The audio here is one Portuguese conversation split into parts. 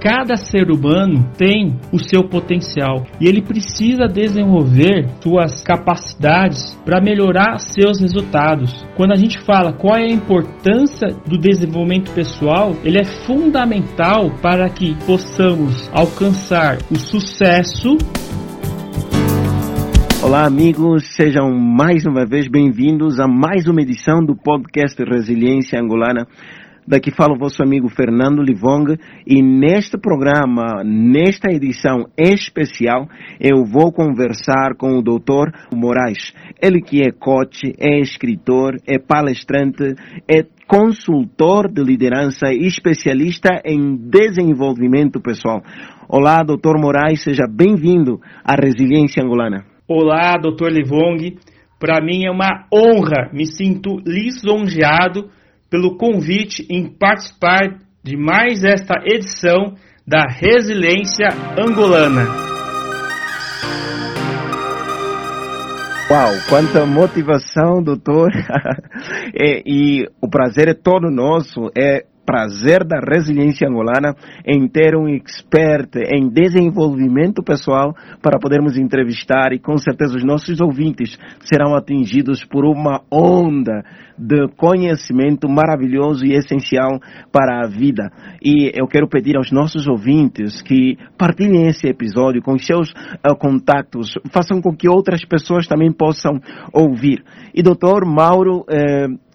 cada ser humano tem o seu potencial e ele precisa desenvolver suas capacidades para melhorar seus resultados. Quando a gente fala qual é a importância do desenvolvimento pessoal, ele é fundamental para que possamos alcançar o sucesso Olá, amigos, sejam mais uma vez bem-vindos a mais uma edição do podcast Resiliência Angolana. Daqui fala o vosso amigo Fernando Livong e neste programa, nesta edição especial, eu vou conversar com o Dr. Moraes. Ele que é coach, é escritor, é palestrante, é consultor de liderança e especialista em desenvolvimento pessoal. Olá, Dr. Moraes, seja bem-vindo à Resiliência Angolana. Olá, Dr. Livong. Para mim é uma honra, me sinto lisonjeado pelo convite em participar de mais esta edição da Resiliência Angolana. Uau, quanta motivação, doutor! e, e o prazer é todo nosso. É prazer da resiliência angolana em ter um expert em desenvolvimento pessoal para podermos entrevistar e com certeza os nossos ouvintes serão atingidos por uma onda de conhecimento maravilhoso e essencial para a vida. E eu quero pedir aos nossos ouvintes que partilhem esse episódio com seus uh, contatos, façam com que outras pessoas também possam ouvir. E doutor Mauro, uh,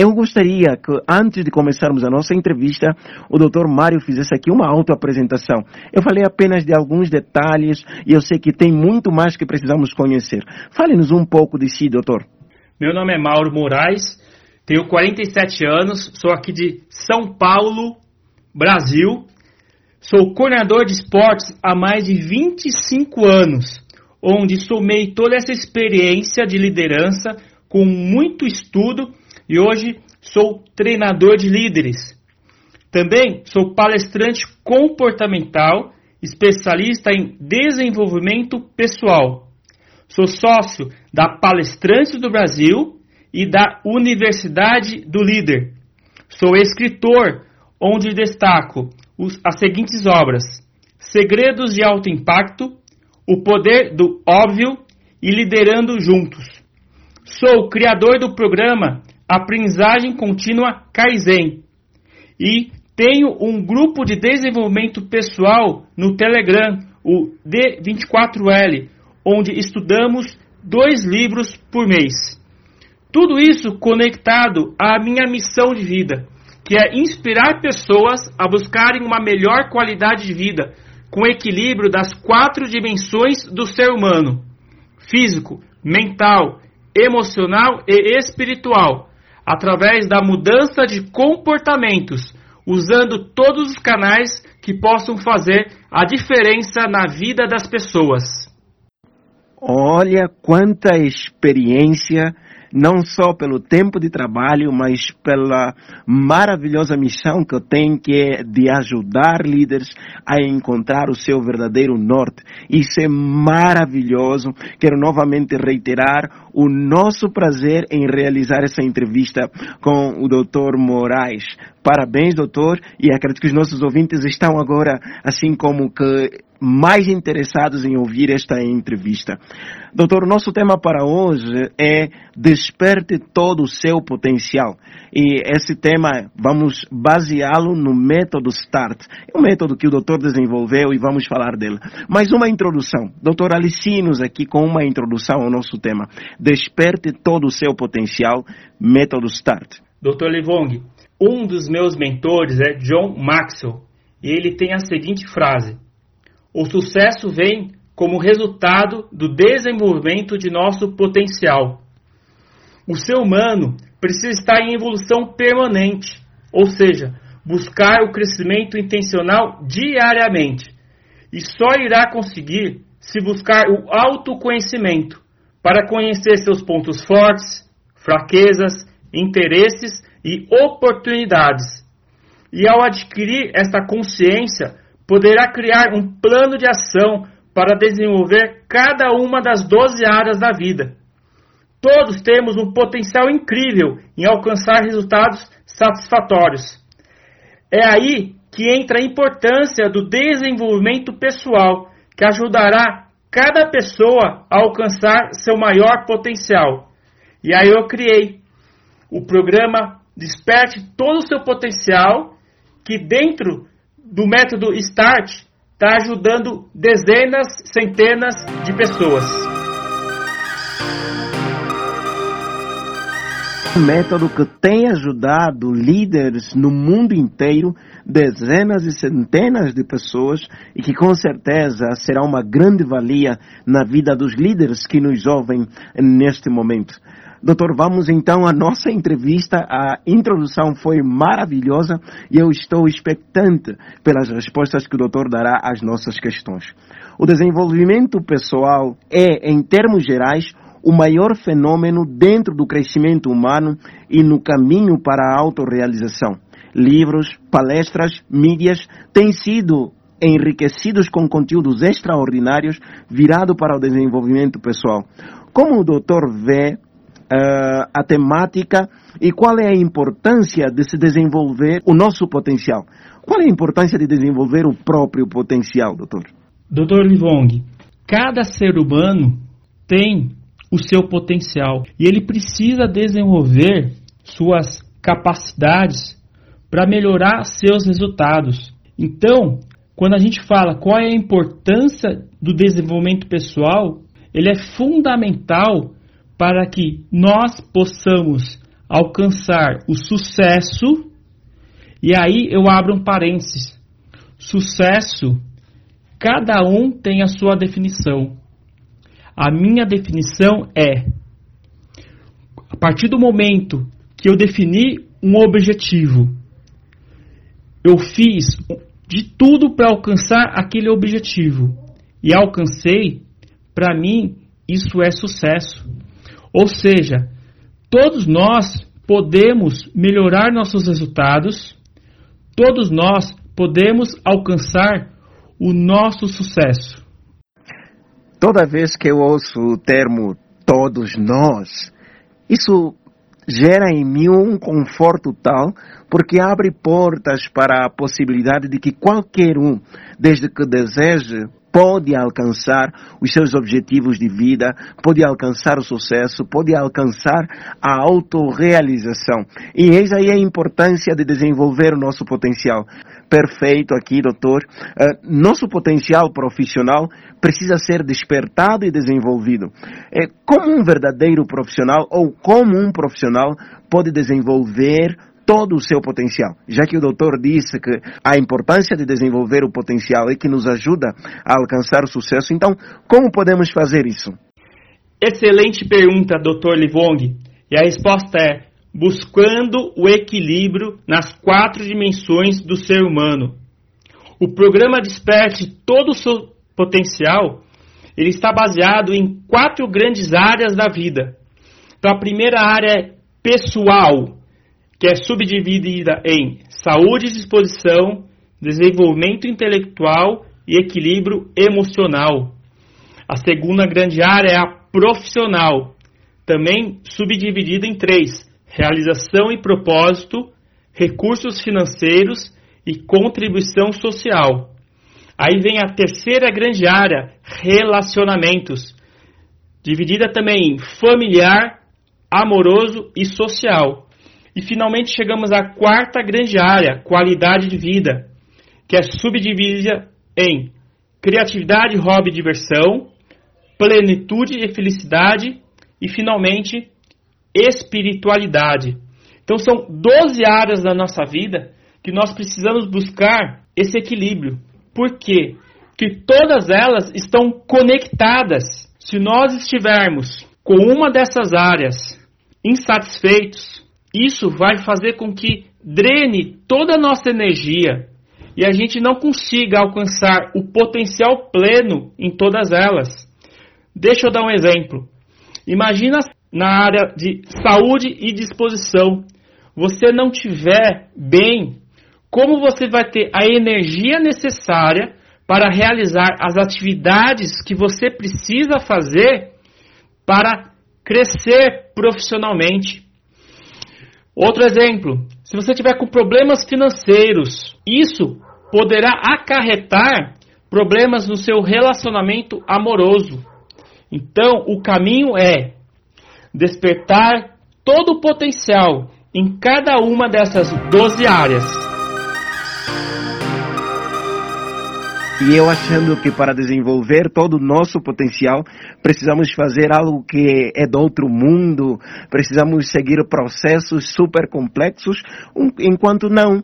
eu gostaria que, antes de começarmos a nossa entrevista, o Dr. Mário fizesse aqui uma autoapresentação. Eu falei apenas de alguns detalhes e eu sei que tem muito mais que precisamos conhecer. Fale-nos um pouco de si, doutor. Meu nome é Mauro Moraes, tenho 47 anos, sou aqui de São Paulo, Brasil. Sou coordenador de esportes há mais de 25 anos, onde somei toda essa experiência de liderança com muito estudo e hoje sou treinador de líderes. Também sou palestrante comportamental, especialista em desenvolvimento pessoal. Sou sócio da Palestrantes do Brasil e da Universidade do Líder. Sou escritor, onde destaco as seguintes obras: Segredos de Alto Impacto, O Poder do Óbvio e Liderando Juntos. Sou criador do programa aprendizagem contínua Kaizen. E tenho um grupo de desenvolvimento pessoal no Telegram, o D24L, onde estudamos dois livros por mês. Tudo isso conectado à minha missão de vida, que é inspirar pessoas a buscarem uma melhor qualidade de vida, com equilíbrio das quatro dimensões do ser humano: físico, mental, emocional e espiritual através da mudança de comportamentos, usando todos os canais que possam fazer a diferença na vida das pessoas. Olha quanta experiência não só pelo tempo de trabalho, mas pela maravilhosa missão que eu tenho, que é de ajudar líderes a encontrar o seu verdadeiro norte. Isso é maravilhoso. Quero novamente reiterar o nosso prazer em realizar essa entrevista com o Dr. Moraes. Parabéns, doutor, e acredito que os nossos ouvintes estão agora, assim como que mais interessados em ouvir esta entrevista. Doutor, nosso tema para hoje é Desperte todo o seu potencial. E esse tema vamos baseá-lo no método START. É um método que o doutor desenvolveu e vamos falar dele. Mas uma introdução. Doutor, alicie-nos aqui com uma introdução ao nosso tema. Desperte todo o seu potencial, método START. Doutor Livong, um dos meus mentores é John Maxwell. E ele tem a seguinte frase o sucesso vem como resultado do desenvolvimento de nosso potencial. O ser humano precisa estar em evolução permanente, ou seja, buscar o crescimento intencional diariamente. E só irá conseguir se buscar o autoconhecimento para conhecer seus pontos fortes, fraquezas, interesses e oportunidades. E ao adquirir esta consciência, poderá criar um plano de ação para desenvolver cada uma das 12 áreas da vida. Todos temos um potencial incrível em alcançar resultados satisfatórios. É aí que entra a importância do desenvolvimento pessoal, que ajudará cada pessoa a alcançar seu maior potencial. E aí eu criei o programa Desperte todo o seu potencial, que dentro do método START está ajudando dezenas, centenas de pessoas. Um método que tem ajudado líderes no mundo inteiro, dezenas e centenas de pessoas, e que com certeza será uma grande valia na vida dos líderes que nos ouvem neste momento. Doutor, vamos então à nossa entrevista. A introdução foi maravilhosa e eu estou expectante pelas respostas que o doutor dará às nossas questões. O desenvolvimento pessoal é, em termos gerais, o maior fenômeno dentro do crescimento humano e no caminho para a autorrealização. Livros, palestras, mídias têm sido enriquecidos com conteúdos extraordinários virado para o desenvolvimento pessoal. Como o doutor vê uh, a temática e qual é a importância de se desenvolver o nosso potencial? Qual é a importância de desenvolver o próprio potencial, doutor? Doutor Livong, cada ser humano tem o seu potencial e ele precisa desenvolver suas capacidades para melhorar seus resultados. Então, quando a gente fala qual é a importância do desenvolvimento pessoal, ele é fundamental para que nós possamos alcançar o sucesso. E aí eu abro um parênteses. Sucesso, cada um tem a sua definição. A minha definição é: a partir do momento que eu defini um objetivo, eu fiz de tudo para alcançar aquele objetivo e alcancei, para mim isso é sucesso. Ou seja, todos nós podemos melhorar nossos resultados, todos nós podemos alcançar o nosso sucesso. Toda vez que eu ouço o termo todos nós, isso gera em mim um conforto tal, porque abre portas para a possibilidade de que qualquer um, desde que deseje, pode alcançar os seus objetivos de vida, pode alcançar o sucesso, pode alcançar a autorrealização. E eis aí a importância de desenvolver o nosso potencial. Perfeito aqui, doutor. Uh, nosso potencial profissional precisa ser despertado e desenvolvido. É, como um verdadeiro profissional ou como um profissional pode desenvolver todo o seu potencial. Já que o doutor disse que a importância de desenvolver o potencial é que nos ajuda a alcançar o sucesso, então como podemos fazer isso? Excelente pergunta, doutor Livong. E a resposta é buscando o equilíbrio nas quatro dimensões do ser humano. O programa Desperte todo o seu potencial, ele está baseado em quatro grandes áreas da vida. Então, a primeira área é pessoal, que é subdividida em saúde e disposição, desenvolvimento intelectual e equilíbrio emocional. A segunda grande área é a profissional, também subdividida em três: realização e propósito, recursos financeiros e contribuição social. Aí vem a terceira grande área, relacionamentos, dividida também em familiar, amoroso e social. E finalmente chegamos à quarta grande área, qualidade de vida, que é subdividida em criatividade, hobby diversão, plenitude e felicidade e finalmente espiritualidade. Então são 12 áreas da nossa vida que nós precisamos buscar esse equilíbrio. Por quê? Porque todas elas estão conectadas. Se nós estivermos com uma dessas áreas insatisfeitos, isso vai fazer com que drene toda a nossa energia e a gente não consiga alcançar o potencial pleno em todas elas. Deixa eu dar um exemplo. Imagina na área de saúde e disposição, você não tiver bem, como você vai ter a energia necessária para realizar as atividades que você precisa fazer para crescer profissionalmente? Outro exemplo, Se você tiver com problemas financeiros, isso poderá acarretar problemas no seu relacionamento amoroso. Então, o caminho é despertar todo o potencial em cada uma dessas 12 áreas. E eu achando que para desenvolver todo o nosso potencial, precisamos fazer algo que é do outro mundo, precisamos seguir processos super complexos, enquanto não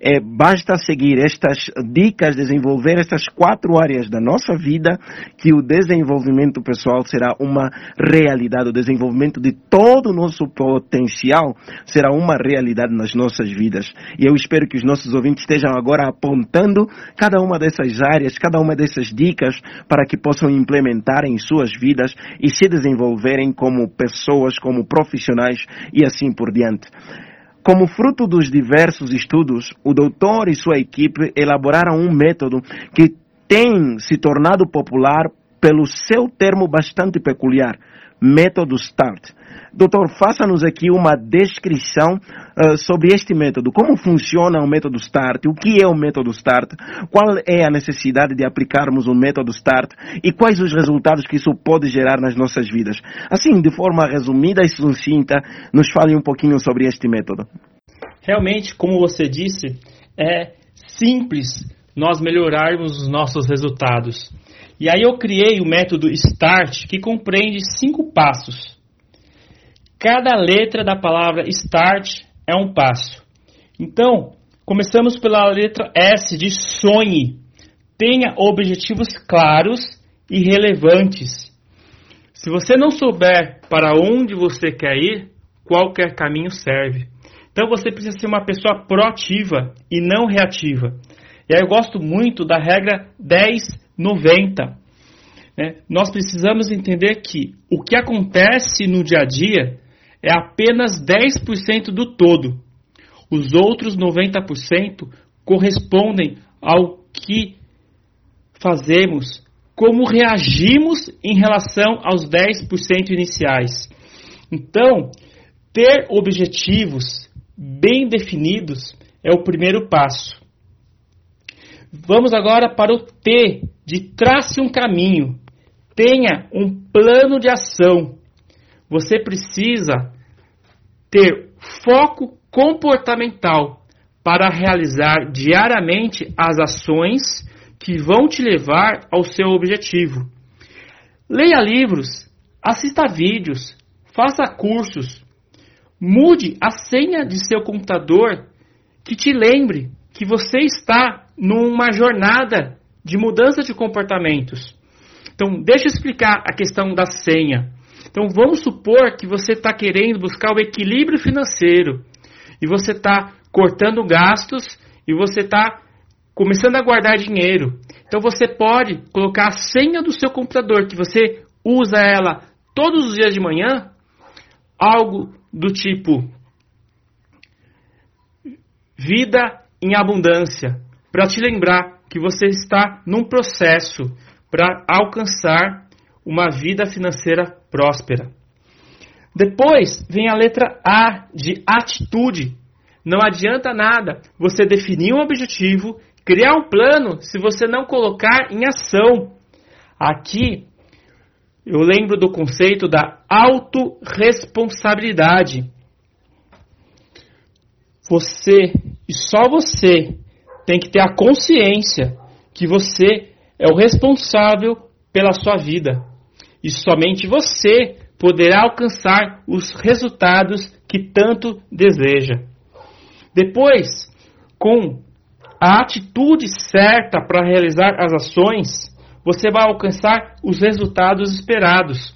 é, basta seguir estas dicas, desenvolver estas quatro áreas da nossa vida, que o desenvolvimento pessoal será uma realidade, o desenvolvimento de todo o nosso potencial será uma realidade nas nossas vidas. E eu espero que os nossos ouvintes estejam agora apontando cada uma dessas áreas, cada uma dessas dicas, para que possam implementar em suas vidas e se desenvolverem como pessoas, como profissionais e assim por diante. Como fruto dos diversos estudos, o doutor e sua equipe elaboraram um método que tem se tornado popular pelo seu termo bastante peculiar, método START. Doutor, faça-nos aqui uma descrição uh, sobre este método. Como funciona o método START? O que é o método START? Qual é a necessidade de aplicarmos o método START? E quais os resultados que isso pode gerar nas nossas vidas? Assim, de forma resumida e sucinta, nos fale um pouquinho sobre este método. Realmente, como você disse, é simples nós melhorarmos os nossos resultados. E aí eu criei o método START, que compreende cinco passos. Cada letra da palavra start é um passo. Então, começamos pela letra S de sonhe. Tenha objetivos claros e relevantes. Se você não souber para onde você quer ir, qualquer caminho serve. Então você precisa ser uma pessoa proativa e não reativa. E aí eu gosto muito da regra 10-90. Né? Nós precisamos entender que o que acontece no dia a dia é apenas 10% do todo. Os outros 90% correspondem ao que fazemos, como reagimos em relação aos 10% iniciais. Então, ter objetivos bem definidos é o primeiro passo. Vamos agora para o T de trace um caminho. Tenha um plano de ação. Você precisa ter foco comportamental para realizar diariamente as ações que vão te levar ao seu objetivo. Leia livros, assista vídeos, faça cursos, mude a senha de seu computador que te lembre que você está numa jornada de mudança de comportamentos. Então, deixa eu explicar a questão da senha. Então vamos supor que você está querendo buscar o equilíbrio financeiro e você está cortando gastos e você está começando a guardar dinheiro. Então você pode colocar a senha do seu computador, que você usa ela todos os dias de manhã, algo do tipo vida em abundância, para te lembrar que você está num processo para alcançar uma vida financeira próspera. Depois vem a letra A de atitude. Não adianta nada você definir um objetivo, criar um plano, se você não colocar em ação. Aqui eu lembro do conceito da autorresponsabilidade. Você e só você tem que ter a consciência que você é o responsável pela sua vida e somente você poderá alcançar os resultados que tanto deseja. Depois, com a atitude certa para realizar as ações, você vai alcançar os resultados esperados.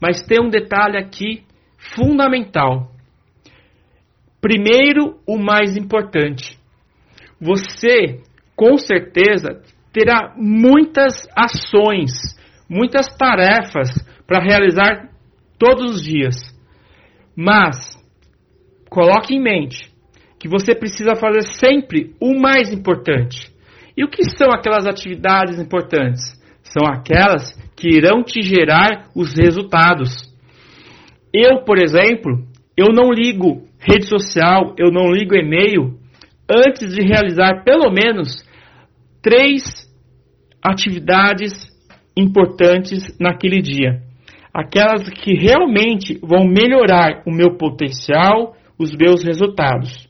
Mas tem um detalhe aqui fundamental. Primeiro, o mais importante. Você, com certeza, terá muitas ações muitas tarefas para realizar todos os dias. Mas coloque em mente que você precisa fazer sempre o mais importante. E o que são aquelas atividades importantes? São aquelas que irão te gerar os resultados. Eu, por exemplo, eu não ligo rede social, eu não ligo e-mail antes de realizar pelo menos três atividades importantes naquele dia. Aquelas que realmente vão melhorar o meu potencial, os meus resultados.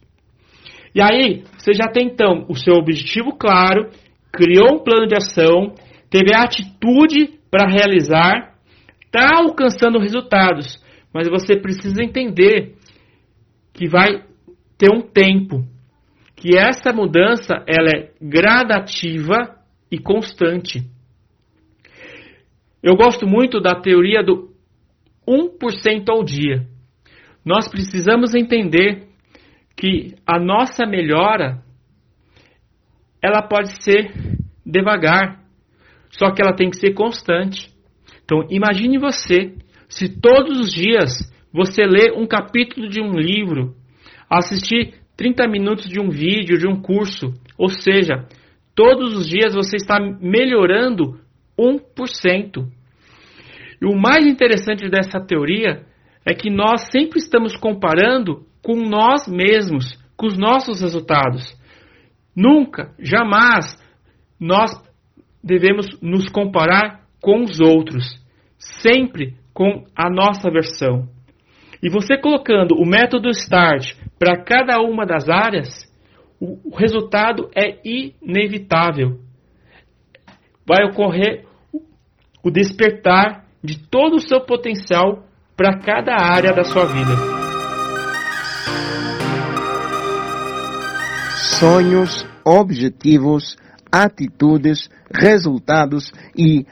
E aí, você já tem então o seu objetivo claro, criou um plano de ação, teve a atitude para realizar, está alcançando resultados, mas você precisa entender que vai ter um tempo, que essa mudança ela é gradativa e constante. Eu gosto muito da teoria do 1% ao dia. Nós precisamos entender que a nossa melhora ela pode ser devagar, só que ela tem que ser constante. Então, imagine você se todos os dias você lê um capítulo de um livro, assistir 30 minutos de um vídeo, de um curso, ou seja, todos os dias você está melhorando 1%. E o mais interessante dessa teoria é que nós sempre estamos comparando com nós mesmos, com os nossos resultados. Nunca, jamais, nós devemos nos comparar com os outros. Sempre com a nossa versão. E você colocando o método START para cada uma das áreas, o resultado é inevitável. Vai ocorrer o despertar de todo o seu potencial para cada área da sua vida. Sonhos, objetivos, atitudes, resultados e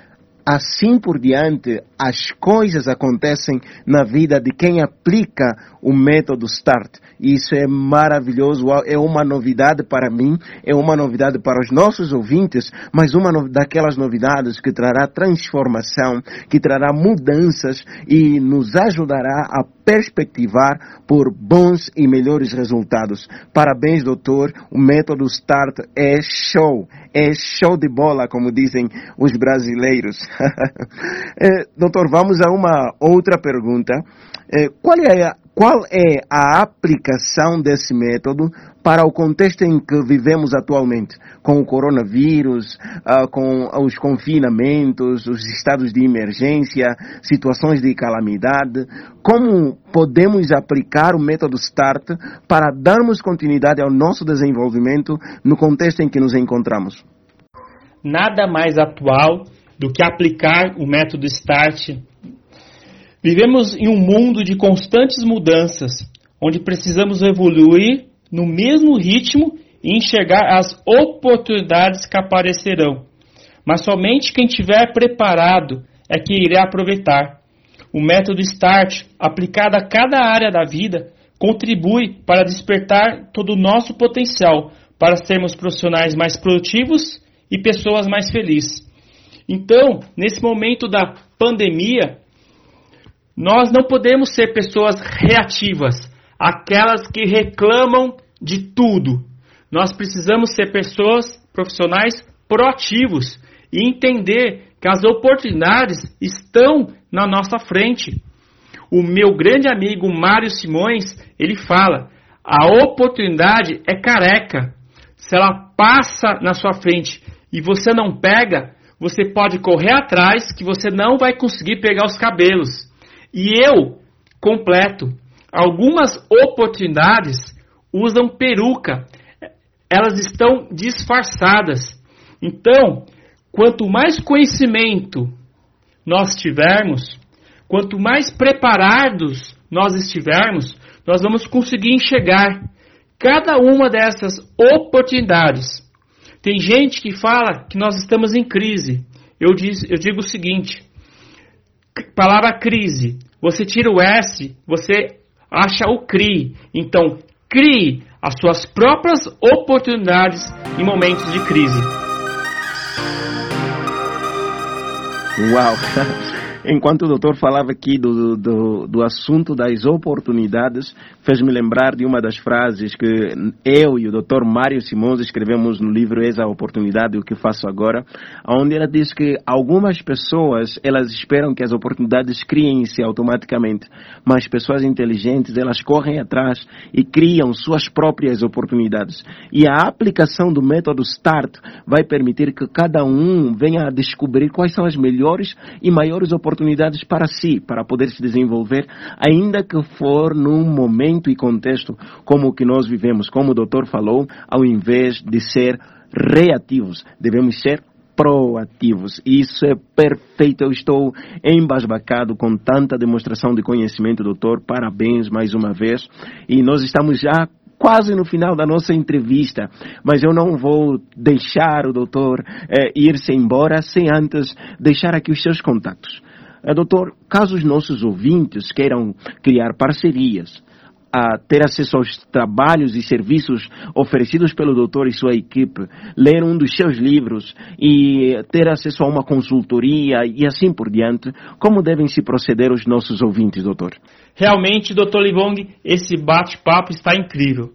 assim por diante, as coisas acontecem na vida de quem aplica o método START. Isso é maravilhoso, é uma novidade para mim, é uma novidade para os nossos ouvintes, mas uma daquelas novidades que trará transformação, que trará mudanças e nos ajudará a perspectivar por bons e melhores resultados. Parabéns, doutor. O método START é show. É show de bola, como dizem os brasileiros. é, doutor, vamos a uma outra pergunta. É, qual é a qual é a aplicação desse método para o contexto em que vivemos atualmente, com o coronavírus, uh, com os confinamentos, os estados de emergência, situações de calamidade? Como podemos aplicar o método START para darmos continuidade ao nosso desenvolvimento no contexto em que nos encontramos? Nada mais atual do que aplicar o método START Vivemos em um mundo de constantes mudanças, onde precisamos evoluir no mesmo ritmo e enxergar as oportunidades que aparecerão. Mas somente quem estiver preparado é que irá aproveitar. O método START, aplicado a cada área da vida, contribui para despertar todo o nosso potencial para sermos profissionais mais produtivos e pessoas mais felizes. Então, nesse momento da pandemia, nós não podemos ser pessoas reativas, aquelas que reclamam de tudo. Nós precisamos ser pessoas profissionais proativos e entender que as oportunidades estão na nossa frente. O meu grande amigo Mário Simões, ele fala: a oportunidade é careca. Se ela passa na sua frente e você não pega, você pode correr atrás que você não vai conseguir pegar os cabelos. E eu completo. Algumas oportunidades usam peruca. Elas estão disfarçadas. Então, quanto mais conhecimento nós tivermos, quanto mais preparados nós estivermos, nós vamos conseguir enxergar cada uma dessas oportunidades. Tem gente que fala que nós estamos em crise. Eu, diz, eu digo o seguinte: palavra crise. Você tira o S, você acha o CRI. Então, crie as suas próprias oportunidades em momentos de crise. Uau! Enquanto o doutor falava aqui do, do, do assunto das oportunidades, fez-me lembrar de uma das frases que eu e o doutor Mário Simões escrevemos no livro Eis a Oportunidade, o que faço agora, onde ela diz que algumas pessoas, elas esperam que as oportunidades criem-se automaticamente, mas pessoas inteligentes, elas correm atrás e criam suas próprias oportunidades. E a aplicação do método START vai permitir que cada um venha a descobrir quais são as melhores e maiores oportunidades para si, para poder se desenvolver, ainda que for num momento e contexto como o que nós vivemos, como o doutor falou, ao invés de ser reativos, devemos ser proativos. Isso é perfeito. Eu estou embasbacado com tanta demonstração de conhecimento, doutor. Parabéns mais uma vez. E nós estamos já quase no final da nossa entrevista, mas eu não vou deixar o doutor eh, ir-se embora sem antes deixar aqui os seus contatos. Eh, doutor, caso os nossos ouvintes queiram criar parcerias, a ter acesso aos trabalhos e serviços oferecidos pelo doutor e sua equipe, ler um dos seus livros e ter acesso a uma consultoria e assim por diante, como devem se proceder os nossos ouvintes, doutor? Realmente, doutor Livong, esse bate-papo está incrível.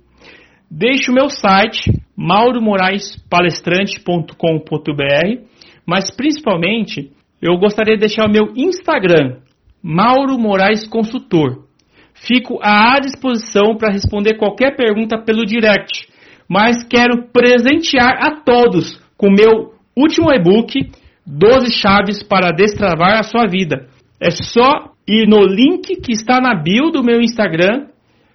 Deixe o meu site, mauromoraispalestrante.com.br, mas principalmente eu gostaria de deixar o meu Instagram, Mauro Moraes Consultor. Fico à disposição para responder qualquer pergunta pelo direct, mas quero presentear a todos com meu último e-book, 12 chaves para destravar a sua vida. É só ir no link que está na bio do meu Instagram,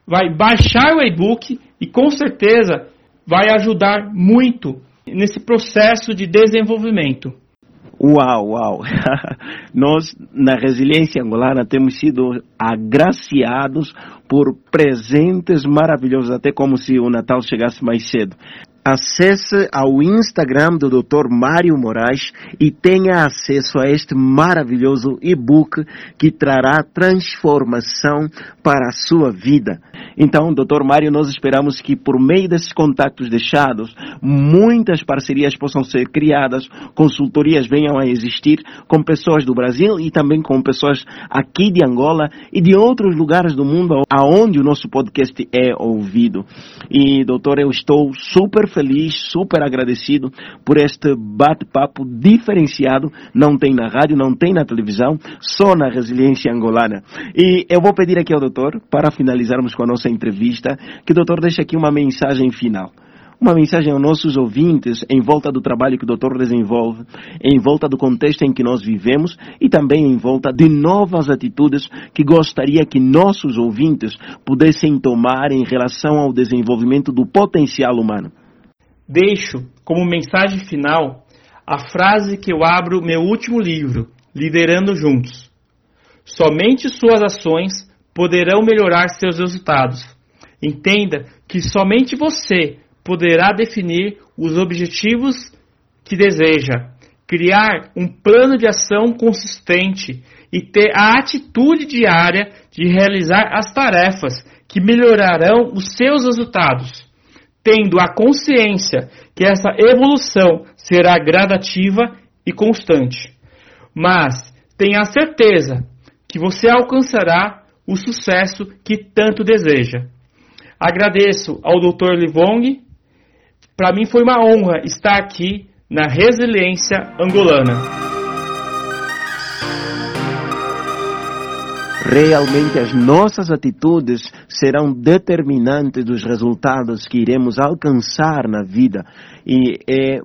vai baixar o e-book e com certeza vai ajudar muito nesse processo de desenvolvimento. Uau, uau! Nós, na resiliência angolana, temos sido agraciados por presentes maravilhosos, até como se o Natal chegasse mais cedo. Acesse ao Instagram do Dr. Mário Moraes e tenha acesso a este maravilhoso e-book que trará transformação para a sua vida. Então, doutor Mário, nós esperamos que por meio desses contatos deixados, muitas parcerias possam ser criadas, consultorias venham a existir com pessoas do Brasil e também com pessoas aqui de Angola e de outros lugares do mundo aonde o nosso podcast é ouvido. E, doutor, eu estou super feliz, super agradecido por este bate-papo diferenciado. Não tem na rádio, não tem na televisão, só na resiliência angolana. E eu vou pedir aqui ao doutor, para finalizarmos com a nossa entrevista, que o doutor deixe aqui uma mensagem final. Uma mensagem aos nossos ouvintes em volta do trabalho que o doutor desenvolve, em volta do contexto em que nós vivemos e também em volta de novas atitudes que gostaria que nossos ouvintes pudessem tomar em relação ao desenvolvimento do potencial humano. Deixo como mensagem final a frase que eu abro meu último livro, Liderando Juntos. Somente suas ações poderão melhorar seus resultados. Entenda que somente você poderá definir os objetivos que deseja, criar um plano de ação consistente e ter a atitude diária de realizar as tarefas que melhorarão os seus resultados, tendo a consciência que essa evolução será gradativa e constante. Mas tenha certeza que você alcançará o sucesso que tanto deseja. Agradeço ao Dr. Livong. Para mim foi uma honra estar aqui na Resiliência Angolana. Realmente as nossas atitudes serão determinantes dos resultados que iremos alcançar na vida. E é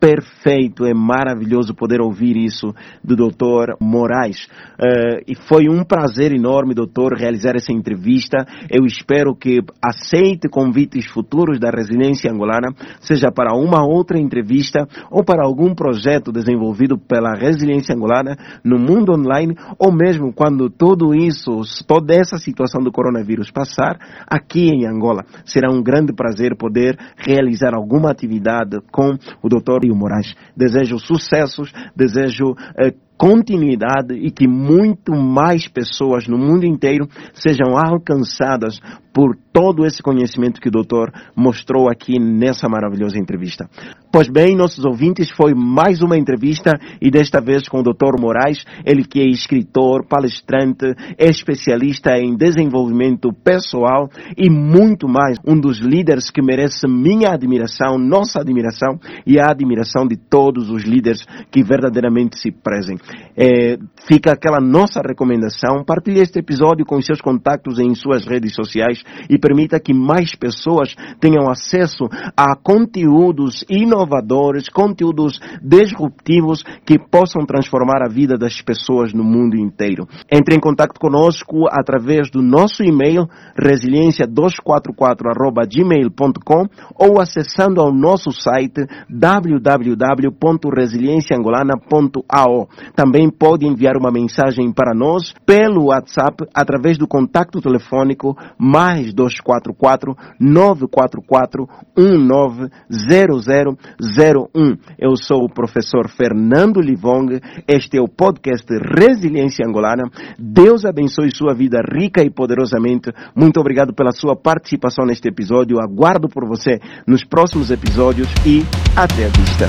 perfeito, é maravilhoso poder ouvir isso do Dr. Moraes. Uh, e foi um prazer enorme, doutor, realizar essa entrevista. Eu espero que aceite convites futuros da Residência Angolana, seja para uma outra entrevista ou para algum projeto desenvolvido pela Resiliência Angolana no mundo online, ou mesmo quando tudo isso, toda essa situação do coronavírus passar, aqui em Angola. Será um grande prazer poder realizar alguma atividade com o doutor Moraes. Desejo sucessos, desejo eh, continuidade e que muito mais pessoas no mundo inteiro sejam alcançadas por todo esse conhecimento que o doutor mostrou aqui nessa maravilhosa entrevista. Pois bem, nossos ouvintes, foi mais uma entrevista e desta vez com o Dr. Moraes, ele que é escritor, palestrante, especialista em desenvolvimento pessoal e muito mais, um dos líderes que merece minha admiração, nossa admiração e a admiração de todos os líderes que verdadeiramente se prezem. É, fica aquela nossa recomendação, partilhe este episódio com seus contatos em suas redes sociais e permita que mais pessoas tenham acesso a conteúdos inovadores, conteúdos disruptivos que possam transformar a vida das pessoas no mundo inteiro. Entre em contato conosco através do nosso e-mail resiliência244@gmail.com ou acessando ao nosso site www.resilienciaangolana.ao. Também pode enviar uma mensagem para nós pelo WhatsApp através do contato telefônico mais 244 944 190001. Eu sou o professor Fernando Livong. Este é o podcast Resiliência Angolana. Deus abençoe sua vida rica e poderosamente. Muito obrigado pela sua participação neste episódio. Aguardo por você nos próximos episódios e até a vista.